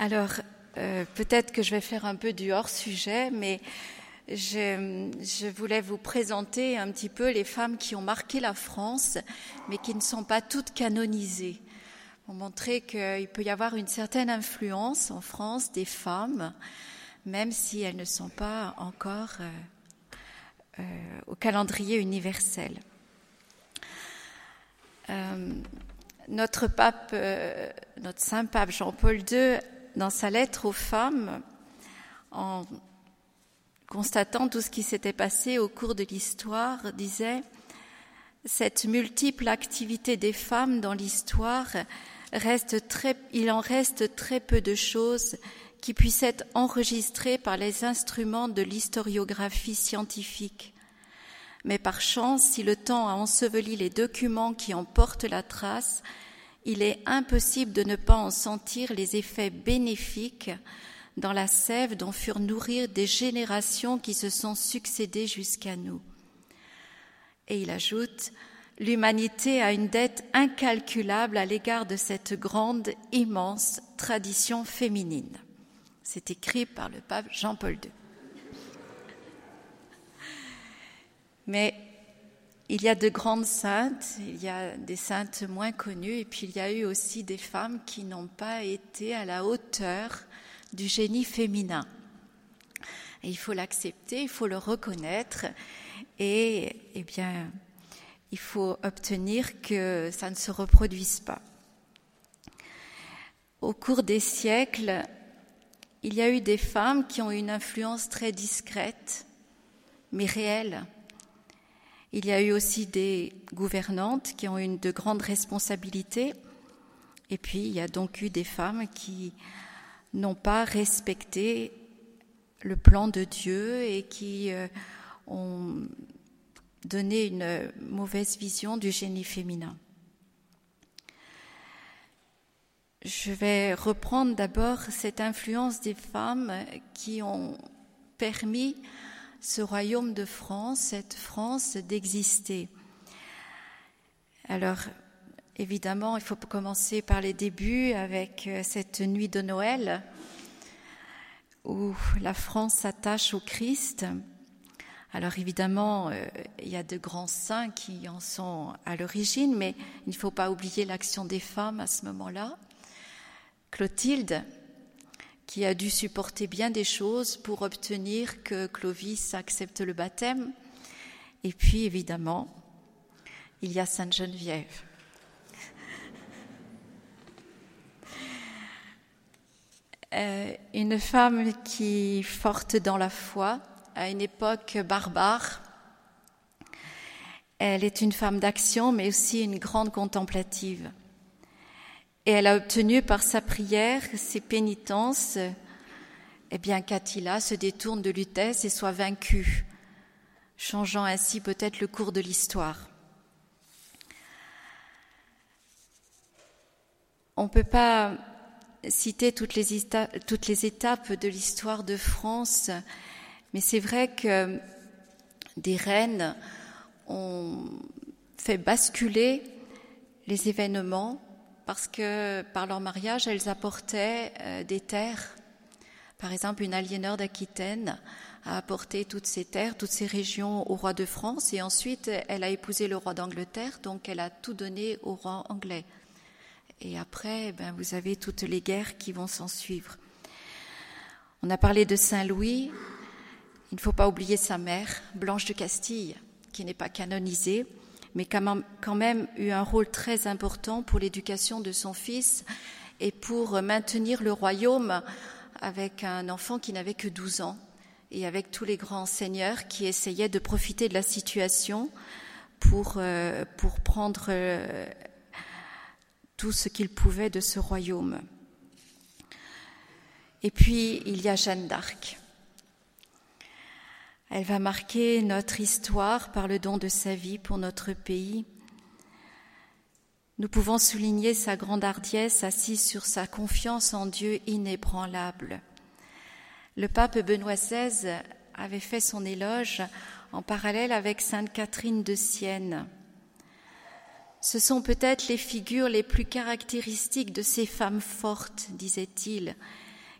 Alors, euh, peut-être que je vais faire un peu du hors-sujet, mais je, voulais vous présenter un petit peu les femmes qui ont marqué la France, mais qui ne sont pas toutes canonisées. Pour montrer qu'il peut y avoir une certaine influence en France des femmes, même si elles ne sont pas encore euh, euh, au calendrier universel. Notre pape, notre saint pape Jean-Paul II, dans sa lettre aux femmes, en constatant tout ce qui s'était passé au cours de l'histoire, disait cette multiple activité des femmes dans l'histoire il en reste très peu de choses qui puissent être enregistrées par les instruments de l'historiographie scientifique. Mais par chance, si le temps a enseveli les documents qui en portent la trace, il est impossible de ne pas en sentir les effets bénéfiques dans la sève dont furent nourries des générations qui se sont succédées jusqu'à nous. Et il ajoute, l'humanité a une dette incalculable à l'égard de cette grande, immense tradition féminine. C'est écrit par le pape Jean-Paul II. Mais il y a de grandes saintes, il y a des saintes moins connues, et puis il y a eu aussi des femmes qui n'ont pas été à la hauteur du génie féminin. Il faut l'accepter, il faut le reconnaître, et eh bien, il faut obtenir que ça ne se reproduise pas. Au cours des siècles, il y a eu des femmes qui ont une influence très discrète, mais réelle il y a eu aussi des gouvernantes qui ont eu de grandes responsabilités. Et puis, il y a donc eu des femmes qui n'ont pas respecté le plan de Dieu et qui euh, ont donné une mauvaise vision du génie féminin. Je vais reprendre d'abord cette influence des femmes qui ont permis ce royaume de France, cette France d'exister. Alors, évidemment, il faut commencer par les débuts avec euh, cette nuit de Noël où la France s'attache au Christ. Alors évidemment, euh, il y a de grands saints qui en sont à l'origine, mais il ne faut pas oublier l'action des femmes à ce moment-là. Clotilde, qui a dû supporter bien des choses pour obtenir que Clovis accepte le baptême. Et puis, évidemment, il y a Sainte Geneviève. Euh, une femme qui, forte dans la foi, à une époque barbare, elle est une femme d'action, mais aussi une grande contemplative. Et elle a obtenu par sa prière, ses pénitences, eh bien qu'Attila se détourne de Lutèce et soit vaincu, changeant ainsi peut-être le cours de l'histoire. On ne peut pas citer toutes les, toutes les étapes de l'histoire de France, mais c'est vrai que des reines ont fait basculer les événements parce que par leur mariage, elles apportaient euh, des terres. Par exemple, une aliéneur d'Aquitaine a apporté toutes ces terres, toutes ces régions au roi de France, et ensuite elle a épousé le roi d'Angleterre, donc elle a tout donné au roi anglais. Et après, ben, vous avez toutes les guerres qui vont s'en suivre. On a parlé de Saint Louis. Il ne faut pas oublier sa mère, Blanche de Castille, qui n'est pas canonisée, mais quand même eu un rôle très important pour l'éducation de son fils et pour maintenir le royaume avec un enfant qui n'avait que 12 ans et avec tous les grands seigneurs qui essayaient de profiter de la situation pour, euh, prendre euh, tout ce qu'ils pouvaient de ce royaume. Et puis, il y a Jeanne d'Arc. Elle va marquer notre histoire par le don de sa vie pour notre pays. Nous pouvons souligner sa grande hardiesse assise sur sa confiance en Dieu inébranlable. Le pape Benoît XVI avait fait son éloge en parallèle avec Sainte Catherine de Sienne. Ce sont peut-être les figures les plus caractéristiques de ces femmes fortes, disait-il,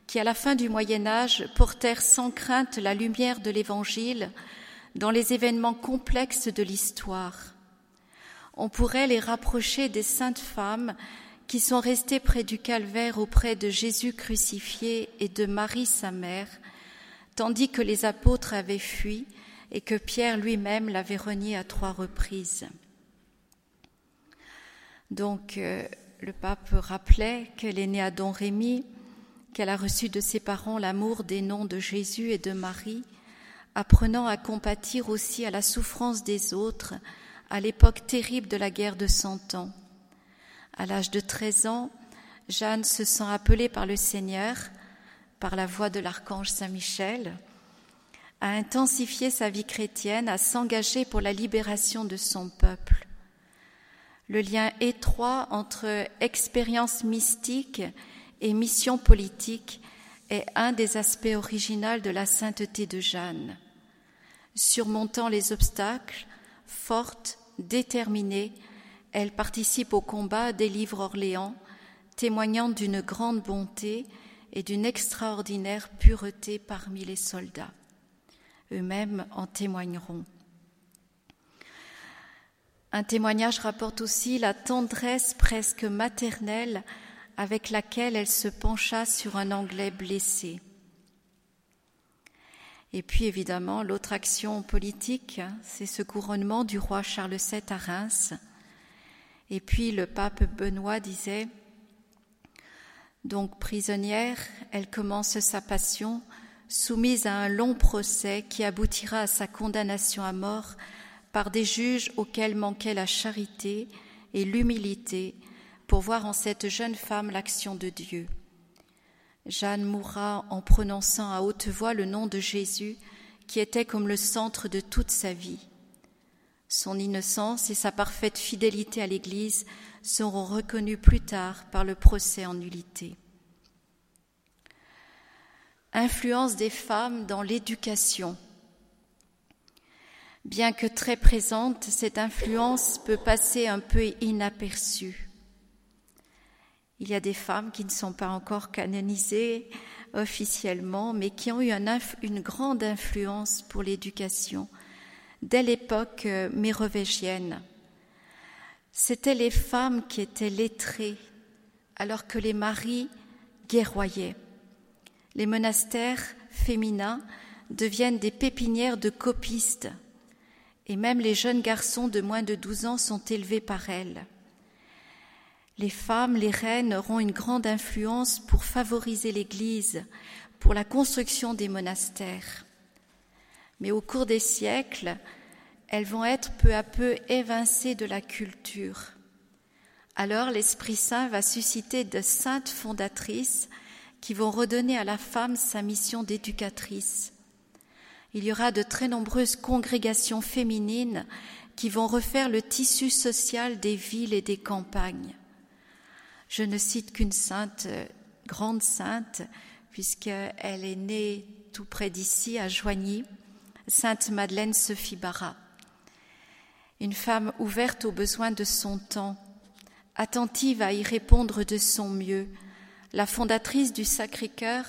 qui, à la fin du Moyen Âge, portèrent sans crainte la lumière de l'Évangile dans les événements complexes de l'histoire. On pourrait les rapprocher des saintes femmes qui sont restées près du calvaire auprès de Jésus crucifié et de Marie sa mère, tandis que les apôtres avaient fui et que Pierre lui-même l'avait renié à trois reprises. Donc, euh, le pape rappelait qu'elle est née à Don Rémy, qu'elle a reçu de ses parents l'amour des noms de Jésus et de Marie, apprenant à compatir aussi à la souffrance des autres à l'époque terrible de la guerre de Cent Ans. À l'âge de 13 ans, Jeanne se sent appelée par le Seigneur, par la voix de l'archange Saint Michel, à intensifier sa vie chrétienne, à s'engager pour la libération de son peuple. Le lien étroit entre expérience mystique et mission politique est un des aspects originaux de la sainteté de Jeanne. Surmontant les obstacles, forte, déterminée, elle participe au combat, délivre Orléans, témoignant d'une grande bonté et d'une extraordinaire pureté parmi les soldats. Eux-mêmes en témoigneront. Un témoignage rapporte aussi la tendresse presque maternelle avec laquelle elle se pencha sur un Anglais blessé. Et puis évidemment, l'autre action politique, c'est ce couronnement du roi Charles VII à Reims. Et puis le pape Benoît disait, donc prisonnière, elle commence sa passion, soumise à un long procès qui aboutira à sa condamnation à mort par des juges auxquels manquait la charité et l'humilité pour voir en cette jeune femme l'action de Dieu. Jeanne mourra en prononçant à haute voix le nom de Jésus, qui était comme le centre de toute sa vie. Son innocence et sa parfaite fidélité à l'Église seront reconnues plus tard par le procès en nullité. Influence des femmes dans l'éducation. Bien que très présente, cette influence peut passer un peu inaperçue. Il y a des femmes qui ne sont pas encore canonisées officiellement, mais qui ont eu une grande influence pour l'éducation dès l'époque euh, mérovégienne. C'étaient les femmes qui étaient lettrées, alors que les maris guerroyaient. Les monastères féminins deviennent des pépinières de copistes, et même les jeunes garçons de moins de 12 ans sont élevés par elles. Les femmes, les reines auront une grande influence pour favoriser l'Église, pour la construction des monastères. Mais au cours des siècles, elles vont être peu à peu évincées de la culture. Alors l'Esprit Saint va susciter de saintes fondatrices qui vont redonner à la femme sa mission d'éducatrice. Il y aura de très nombreuses congrégations féminines qui vont refaire le tissu social des villes et des campagnes. Je ne cite qu'une sainte, euh, grande sainte, puisqu'elle est née tout près d'ici, à Joigny, Sainte Madeleine Sophie Barra. Une femme ouverte aux besoins de son temps, attentive à y répondre de son mieux, la fondatrice du Sacré-Cœur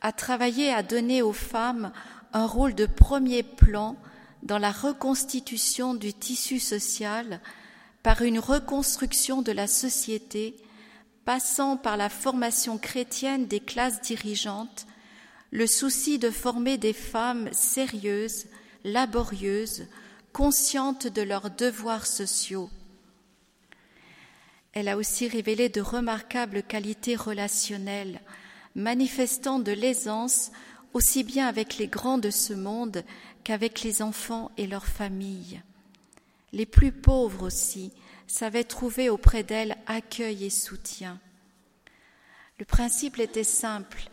a travaillé à donner aux femmes un rôle de premier plan dans la reconstitution du tissu social par une reconstruction de la société passant par la formation chrétienne des classes dirigeantes, le souci de former des femmes sérieuses, laborieuses, conscientes de leurs devoirs sociaux. Elle a aussi révélé de remarquables qualités relationnelles, manifestant de l'aisance aussi bien avec les grands de ce monde qu'avec les enfants et leurs familles. Les plus pauvres aussi, savait trouver auprès d'elle accueil et soutien. Le principe était simple.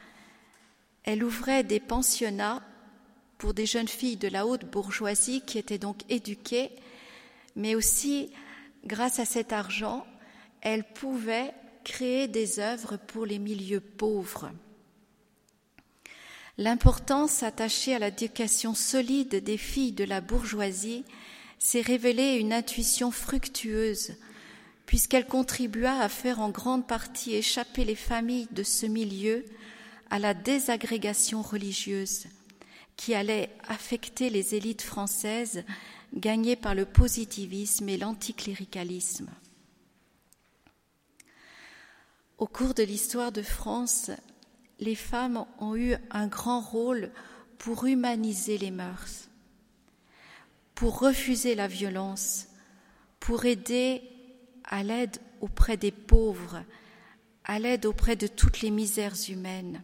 Elle ouvrait des pensionnats pour des jeunes filles de la haute bourgeoisie qui étaient donc éduquées, mais aussi, grâce à cet argent, elle pouvait créer des œuvres pour les milieux pauvres. L'importance attachée à l'éducation solide des filles de la bourgeoisie s'est révélée une intuition fructueuse, puisqu'elle contribua à faire en grande partie échapper les familles de ce milieu à la désagrégation religieuse qui allait affecter les élites françaises gagnées par le positivisme et l'anticléricalisme. Au cours de l'histoire de France, les femmes ont eu un grand rôle pour humaniser les mœurs, pour refuser la violence, pour aider à l'aide auprès des pauvres, à l'aide auprès de toutes les misères humaines.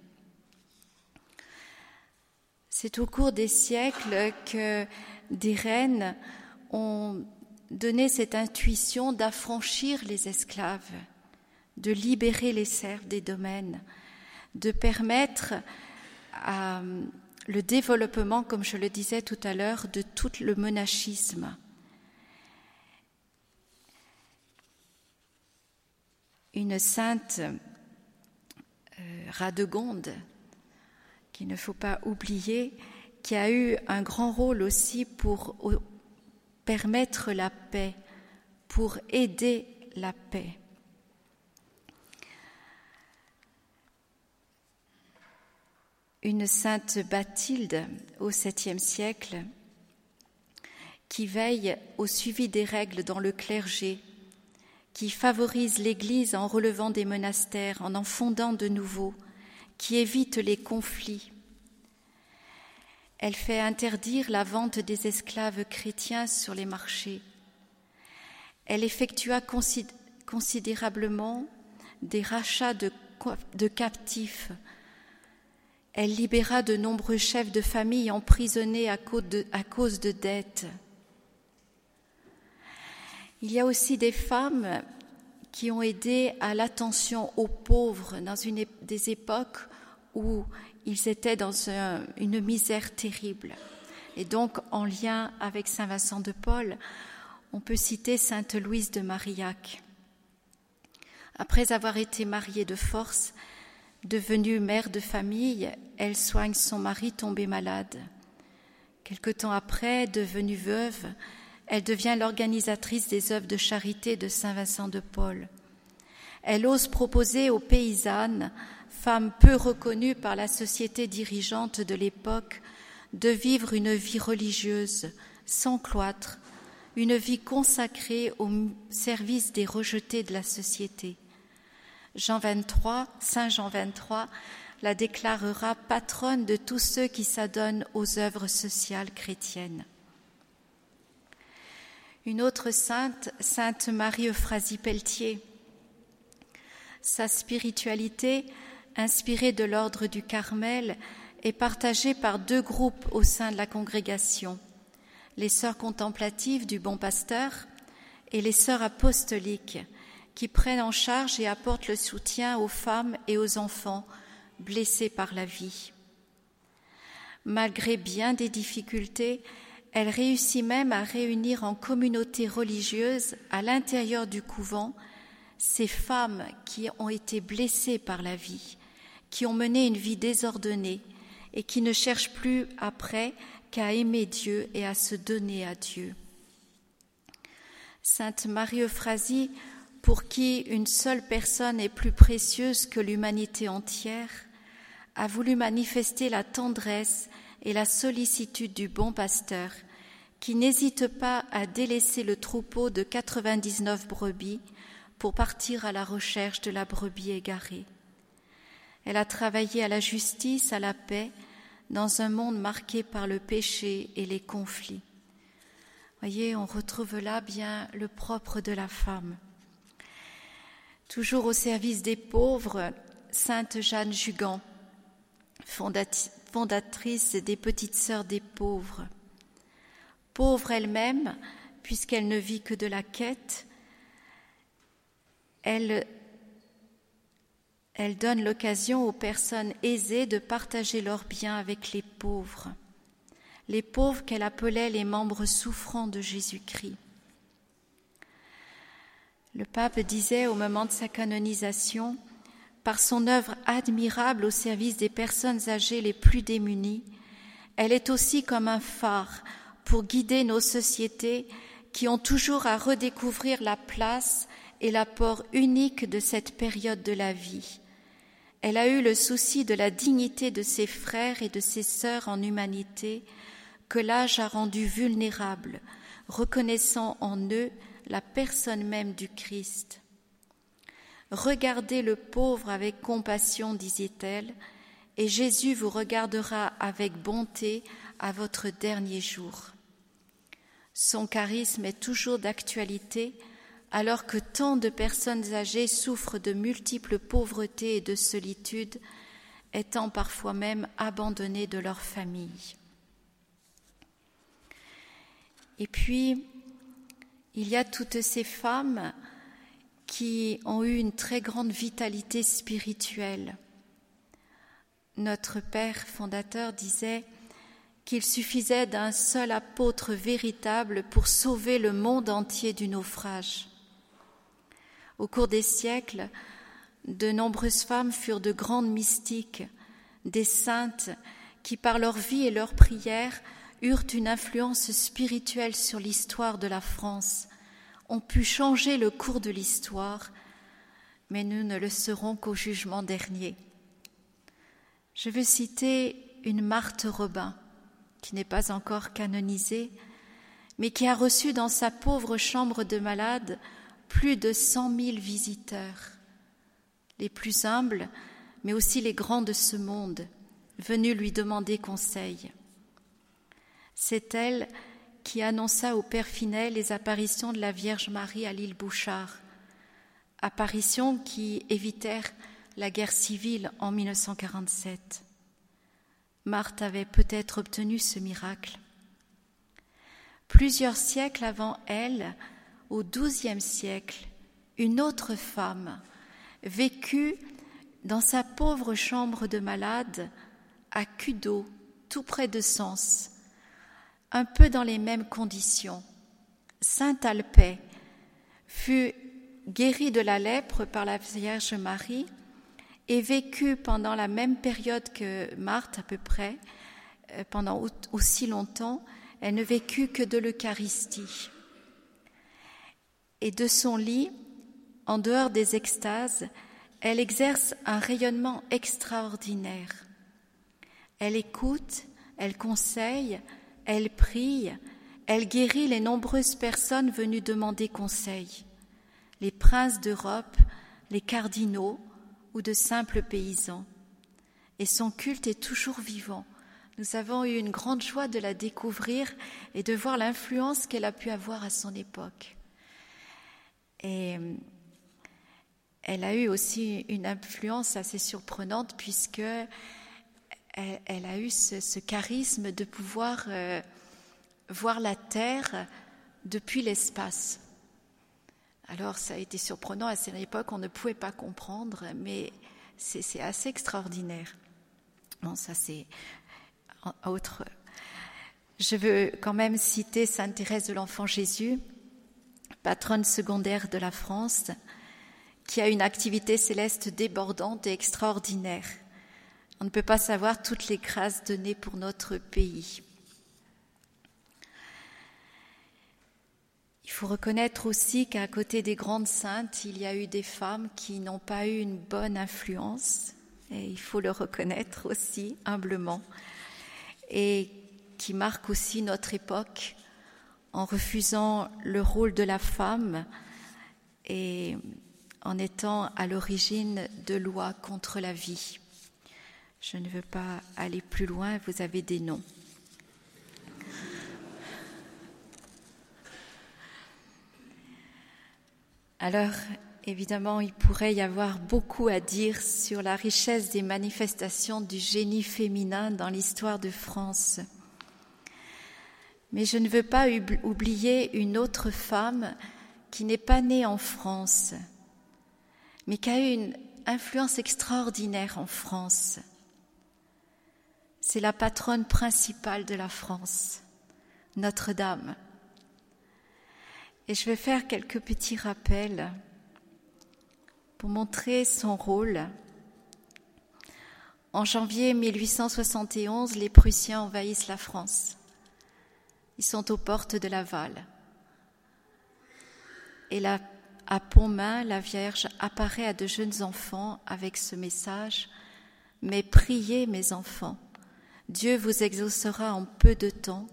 C'est au cours des siècles que des reines ont donné cette intuition d'affranchir les esclaves, de libérer les serfs des domaines, de permettre le développement, comme je le disais tout à l'heure, de tout le monachisme. Une sainte euh, Radegonde, qu'il ne faut pas oublier, qui a eu un grand rôle aussi pour permettre la paix, pour aider la paix. Une sainte Bathilde au 7e siècle qui veille au suivi des règles dans le clergé, qui favorise l'Église en relevant des monastères, en en fondant de nouveaux, qui évite les conflits. Elle fait interdire la vente des esclaves chrétiens sur les marchés. Elle effectua considérablement des rachats de, captifs. Elle libéra de nombreux chefs de famille emprisonnés à cause de, dettes. Il y a aussi des femmes qui ont aidé à l'attention aux pauvres dans une des époques où ils étaient dans une misère terrible. Et donc, en lien avec Saint Vincent de Paul, on peut citer Sainte Louise de Marillac. Après avoir été mariée de force, devenue mère de famille, elle soigne son mari tombé malade. Quelque temps après, devenue veuve, elle devient l'organisatrice des œuvres de charité de Saint Vincent de Paul. Elle ose proposer aux paysannes, femmes peu reconnues par la société dirigeante de l'époque, de vivre une vie religieuse, sans cloître, une vie consacrée au service des rejetés de la société. Jean 23, Saint Jean 23, la déclarera patronne de tous ceux qui s'adonnent aux œuvres sociales chrétiennes. Une autre sainte, sainte Marie-Euphrasie Pelletier. Sa spiritualité, inspirée de l'ordre du Carmel, est partagée par deux groupes au sein de la congrégation les sœurs contemplatives du Bon Pasteur et les sœurs apostoliques, qui prennent en charge et apportent le soutien aux femmes et aux enfants blessés par la vie. Malgré bien des difficultés, elle réussit même à réunir en communauté religieuse à l'intérieur du couvent ces femmes qui ont été blessées par la vie, qui ont mené une vie désordonnée et qui ne cherchent plus après qu'à aimer Dieu et à se donner à Dieu. Sainte Marie-Euphrasie, pour qui une seule personne est plus précieuse que l'humanité entière, a voulu manifester la tendresse et la sollicitude du bon pasteur, qui n'hésite pas à délaisser le troupeau de 99 brebis pour partir à la recherche de la brebis égarée. Elle a travaillé à la justice, à la paix, dans un monde marqué par le péché et les conflits. Voyez, on retrouve là bien le propre de la femme. Toujours au service des pauvres, Sainte Jeanne Jugan, fondatrice des Petites Sœurs des pauvres. Pauvre elle-même, puisqu'elle ne vit que de la quête, elle, elle donne l'occasion aux personnes aisées de partager leurs biens avec les pauvres, les pauvres qu'elle appelait les membres souffrants de Jésus-Christ. Le pape disait au moment de sa canonisation, par son œuvre admirable au service des personnes âgées les plus démunies, elle est aussi comme un phare pour guider nos sociétés qui ont toujours à redécouvrir la place et l'apport unique de cette période de la vie. Elle a eu le souci de la dignité de ses frères et de ses sœurs en humanité que l'âge a rendu vulnérables, reconnaissant en eux la personne même du Christ. Regardez le pauvre avec compassion, disait-elle, et Jésus vous regardera avec bonté à votre dernier jour. Son charisme est toujours d'actualité alors que tant de personnes âgées souffrent de multiples pauvretés et de solitude, étant parfois même abandonnées de leur famille. Et puis, il y a toutes ces femmes qui ont eu une très grande vitalité spirituelle. Notre Père fondateur disait qu'il suffisait d'un seul apôtre véritable pour sauver le monde entier du naufrage. Au cours des siècles, de nombreuses femmes furent de grandes mystiques, des saintes qui, par leur vie et leurs prières, eurent une influence spirituelle sur l'histoire de la France, ont pu changer le cours de l'histoire, mais nous ne le serons qu'au jugement dernier. Je veux citer une Marthe Robin, qui n'est pas encore canonisée, mais qui a reçu dans sa pauvre chambre de malade plus de cent mille visiteurs, les plus humbles, mais aussi les grands de ce monde, venus lui demander conseil. C'est elle qui annonça au Père Finet les apparitions de la Vierge Marie à l'île Bouchard, apparitions qui évitèrent la guerre civile en 1947. Marthe avait peut-être obtenu ce miracle. Plusieurs siècles avant elle, au XIIe siècle, une autre femme vécut dans sa pauvre chambre de malade à Cudo, tout près de Sens, un peu dans les mêmes conditions. Sainte Alpais fut guérie de la lèpre par la Vierge Marie et vécut pendant la même période que Marthe à peu près, euh, pendant aussi longtemps, elle ne vécut que de l'Eucharistie et de son lit, en dehors des extases, elle exerce un rayonnement extraordinaire. Elle écoute, elle conseille, elle prie, elle guérit les nombreuses personnes venues demander conseil, les princes d'Europe, les cardinaux ou de simples paysans. Et son culte est toujours vivant. Nous avons eu une grande joie de la découvrir et de voir l'influence qu'elle a pu avoir à son époque. Et euh, elle a eu aussi une influence assez surprenante puisque elle, a eu ce, charisme de pouvoir euh, voir la Terre depuis l'espace. Alors ça a été surprenant à cette époque, on ne pouvait pas comprendre, mais c'est assez extraordinaire. Bon, ça c'est autre. Je veux quand même citer Sainte Thérèse de l'Enfant Jésus, patronne secondaire de la France, qui a une activité céleste débordante et extraordinaire. On ne peut pas savoir toutes les grâces données pour notre pays. Il faut reconnaître aussi qu'à côté des grandes saintes, il y a eu des femmes qui n'ont pas eu une bonne influence, et il faut le reconnaître aussi humblement, et qui marquent aussi notre époque en refusant le rôle de la femme et en étant à l'origine de lois contre la vie. Je ne veux pas aller plus loin, vous avez des noms. Alors, évidemment, il pourrait y avoir beaucoup à dire sur la richesse des manifestations du génie féminin dans l'histoire de France. Mais je ne veux pas oublier une autre femme qui n'est pas née en France, mais qui a eu une influence extraordinaire en France. C'est la patronne principale de la France, Notre-Dame. Et je vais faire quelques petits rappels pour montrer son rôle. En janvier 1871, les Prussiens envahissent la France. Ils sont aux portes de Laval. Et la à Pontmain, la Vierge apparaît à de jeunes enfants avec ce message Mais priez, mes enfants, Dieu vous exaucera en peu de temps,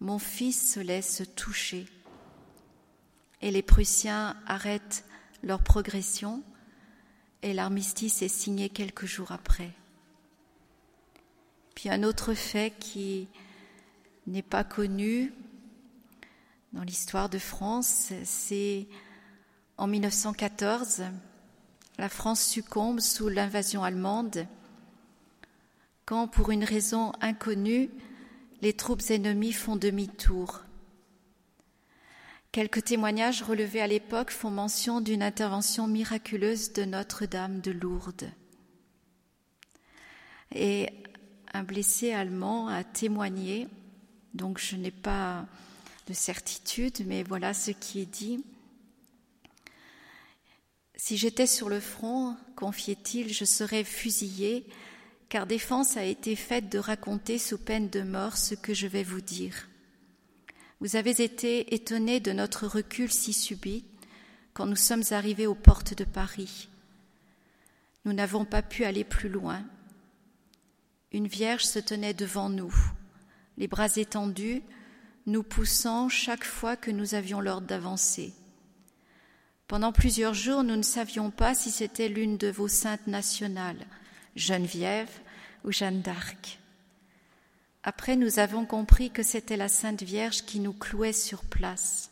mon fils se laisse toucher. Et les Prussiens arrêtent leur progression et l'armistice est signé quelques jours après. Puis un autre fait qui n'est pas connu dans l'histoire de France, c'est en 1914, la France succombe sous l'invasion allemande pour une raison inconnue, les troupes ennemies font demi-tour. Quelques témoignages relevés à l'époque font mention d'une intervention miraculeuse de Notre-Dame de Lourdes. Et un blessé allemand a témoigné, donc je n'ai pas de certitude, mais voilà ce qui est dit. Si j'étais sur le front, confiait-il, je serais fusillé, car défense a été faite de raconter sous peine de mort ce que je vais vous dire. Vous avez été étonné de notre recul si subit quand nous sommes arrivés aux portes de Paris. Nous n'avons pas pu aller plus loin. Une vierge se tenait devant nous, les bras étendus, nous poussant chaque fois que nous avions l'ordre d'avancer. Pendant plusieurs jours, nous ne savions pas si c'était l'une de vos saintes nationales, Geneviève ou Jeanne d'Arc. Après, nous avons compris que c'était la Sainte Vierge qui nous clouait sur place.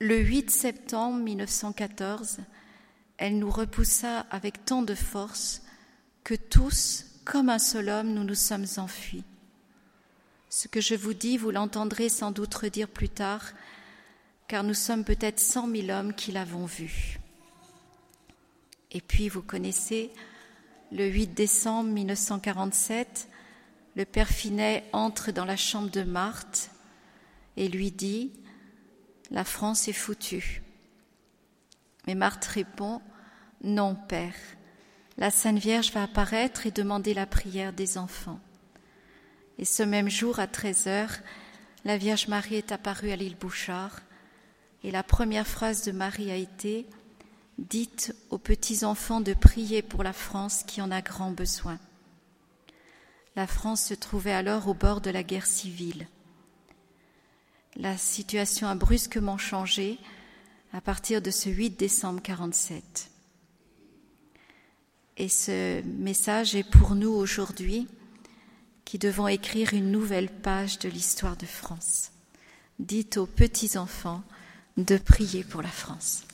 Le 8 septembre 1914, elle nous repoussa avec tant de force que tous, comme un seul homme, nous nous sommes enfuis. Ce que je vous dis, vous l'entendrez sans doute redire plus tard, car nous sommes peut-être cent mille hommes qui l'avons vue. Et puis, vous connaissez, le 8 décembre 1947, le père Finet entre dans la chambre de Marthe et lui dit La France est foutue. Mais Marthe répond Non, père, la Sainte Vierge va apparaître et demander la prière des enfants. Et ce même jour, à 13 heures, la Vierge Marie est apparue à l'île Bouchard, et la première phrase de Marie a été Dites aux petits enfants de prier pour la France qui en a grand besoin. La France se trouvait alors au bord de la guerre civile. La situation a brusquement changé à partir de ce 8 décembre 47. Et ce message est pour nous aujourd'hui qui devons écrire une nouvelle page de l'histoire de France. Dites aux petits-enfants de prier pour la France.